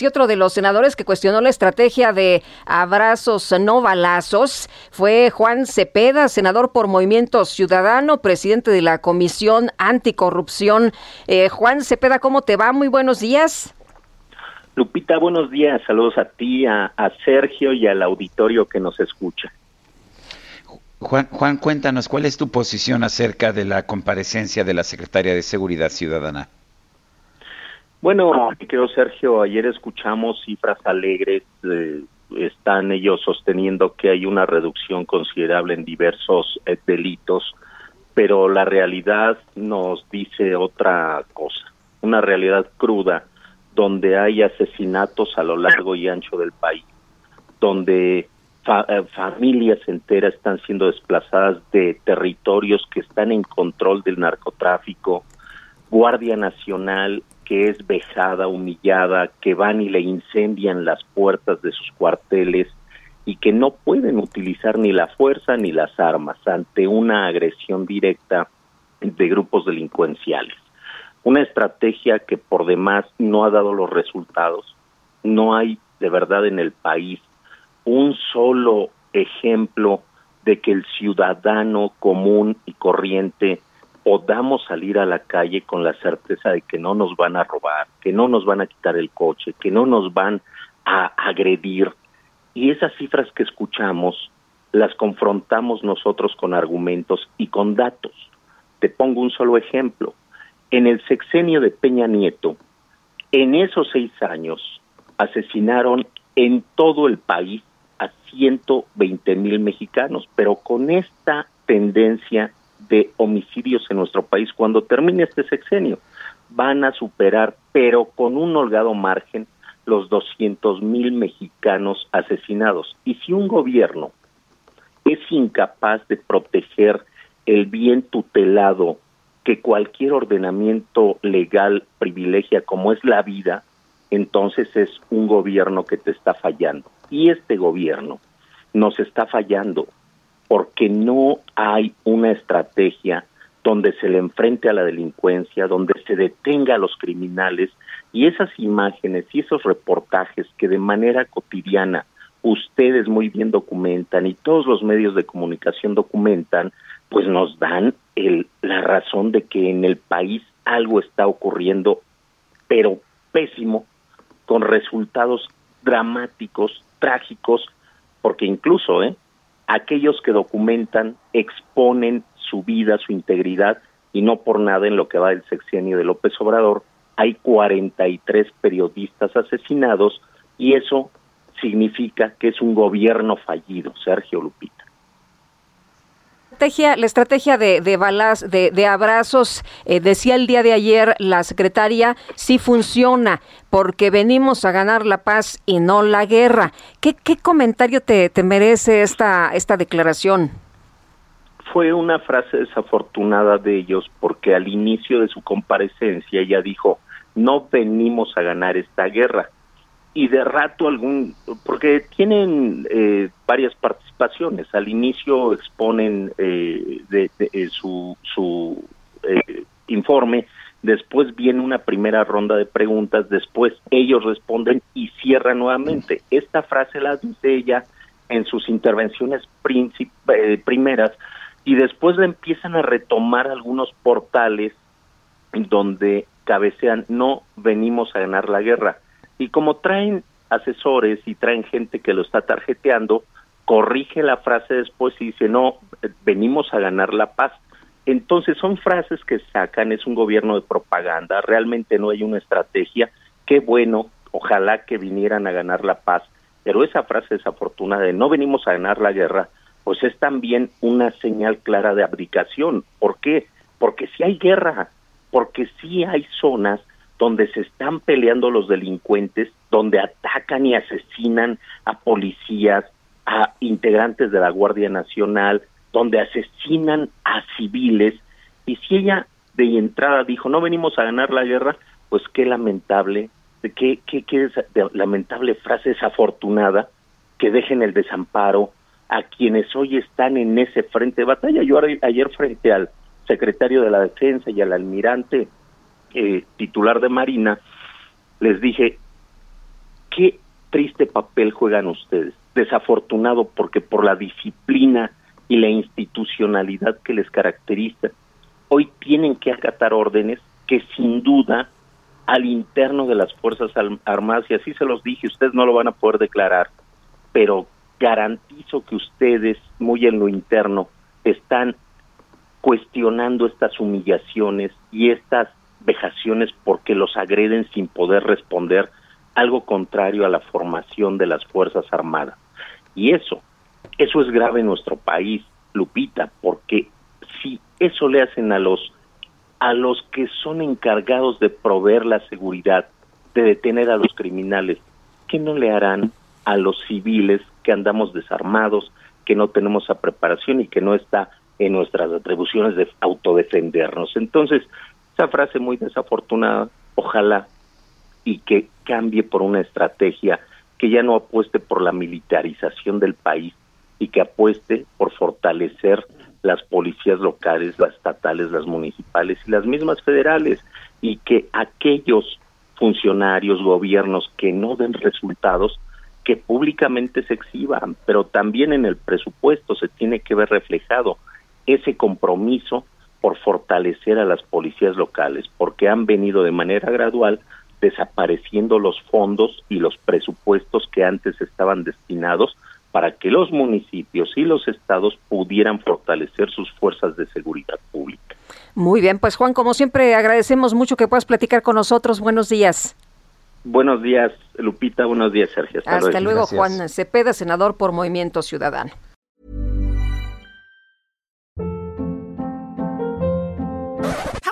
Y otro de los senadores que cuestionó la estrategia de abrazos no balazos fue Juan Cepeda, senador por Movimiento Ciudadano, presidente de la Comisión Anticorrupción. Eh, Juan Cepeda, ¿cómo te va? Muy buenos días. Lupita, buenos días. Saludos a ti, a, a Sergio y al auditorio que nos escucha. Juan, Juan, cuéntanos, ¿cuál es tu posición acerca de la comparecencia de la Secretaria de Seguridad Ciudadana? Bueno, creo Sergio, ayer escuchamos cifras alegres, eh, están ellos sosteniendo que hay una reducción considerable en diversos eh, delitos, pero la realidad nos dice otra cosa, una realidad cruda, donde hay asesinatos a lo largo y ancho del país, donde eh, familias enteras están siendo desplazadas de territorios que están en control del narcotráfico, Guardia Nacional que es vejada, humillada, que van y le incendian las puertas de sus cuarteles y que no pueden utilizar ni la fuerza ni las armas ante una agresión directa de grupos delincuenciales. Una estrategia que por demás no ha dado los resultados. No hay de verdad en el país un solo ejemplo de que el ciudadano común y corriente podamos salir a la calle con la certeza de que no nos van a robar, que no nos van a quitar el coche, que no nos van a agredir. Y esas cifras que escuchamos las confrontamos nosotros con argumentos y con datos. Te pongo un solo ejemplo. En el sexenio de Peña Nieto, en esos seis años, asesinaron en todo el país a 120 mil mexicanos, pero con esta tendencia de homicidios en nuestro país cuando termine este sexenio. Van a superar, pero con un holgado margen, los 200 mil mexicanos asesinados. Y si un gobierno es incapaz de proteger el bien tutelado que cualquier ordenamiento legal privilegia como es la vida, entonces es un gobierno que te está fallando. Y este gobierno nos está fallando porque no hay una estrategia donde se le enfrente a la delincuencia, donde se detenga a los criminales y esas imágenes y esos reportajes que de manera cotidiana ustedes muy bien documentan y todos los medios de comunicación documentan, pues nos dan el, la razón de que en el país algo está ocurriendo, pero pésimo, con resultados dramáticos, trágicos, porque incluso, ¿eh? Aquellos que documentan exponen su vida, su integridad, y no por nada en lo que va del sexenio de López Obrador, hay 43 periodistas asesinados y eso significa que es un gobierno fallido, Sergio Lupita la estrategia de, de balas, de, abrazos, eh, decía el día de ayer la secretaria, sí funciona, porque venimos a ganar la paz y no la guerra. ¿Qué, qué comentario te, te merece esta, esta declaración? Fue una frase desafortunada de ellos porque al inicio de su comparecencia ella dijo, no venimos a ganar esta guerra y de rato algún, porque tienen eh, varias participaciones. Al inicio exponen eh, de, eh, su, su informe, después viene una primera ronda de preguntas, después ellos responden y cierran nuevamente. Esta frase la dice ella en sus intervenciones primeras y después la empiezan a retomar algunos portales donde cabecean, no venimos a ganar la guerra y como traen asesores y traen gente que lo está tarjeteando, corrige la frase después y dice, no, venimos a ganar la paz. Entonces son frases que sacan, es un gobierno de propaganda, realmente no hay una estrategia. Qué bueno, ojalá que vinieran a ganar la paz, pero esa frase desafortunada de no venimos a ganar la guerra, pues es también una señal clara de abdicación. ¿Por qué? Porque si hay guerra, porque si hay zonas donde se están peleando los delincuentes, donde atacan y asesinan a policías, a integrantes de la Guardia Nacional, donde asesinan a civiles. Y si ella de entrada dijo, no venimos a ganar la guerra, pues qué lamentable, qué, qué, qué lamentable frase desafortunada que dejen el desamparo a quienes hoy están en ese frente de batalla. Yo ayer frente al secretario de la Defensa y al almirante eh, titular de Marina, les dije, qué triste papel juegan ustedes. Desafortunado porque por la disciplina y la institucionalidad que les caracteriza, hoy tienen que acatar órdenes que sin duda al interno de las Fuerzas Armadas, y así se los dije, ustedes no lo van a poder declarar, pero garantizo que ustedes, muy en lo interno, están cuestionando estas humillaciones y estas vejaciones porque los agreden sin poder responder algo contrario a la formación de las Fuerzas Armadas. Y eso, eso es grave en nuestro país, Lupita, porque si eso le hacen a los a los que son encargados de proveer la seguridad, de detener a los criminales, ¿qué no le harán a los civiles que andamos desarmados, que no tenemos esa preparación y que no está en nuestras atribuciones de autodefendernos? Entonces, esa frase muy desafortunada, ojalá y que cambie por una estrategia que ya no apueste por la militarización del país y que apueste por fortalecer las policías locales, las estatales, las municipales y las mismas federales, y que aquellos funcionarios, gobiernos que no den resultados, que públicamente se exhiban, pero también en el presupuesto se tiene que ver reflejado ese compromiso por fortalecer a las policías locales, porque han venido de manera gradual desapareciendo los fondos y los presupuestos que antes estaban destinados para que los municipios y los estados pudieran fortalecer sus fuerzas de seguridad pública. Muy bien, pues Juan, como siempre, agradecemos mucho que puedas platicar con nosotros. Buenos días. Buenos días, Lupita. Buenos días, Sergio. Hasta, luego, Juan Cepeda, senador por Movimiento Ciudadano.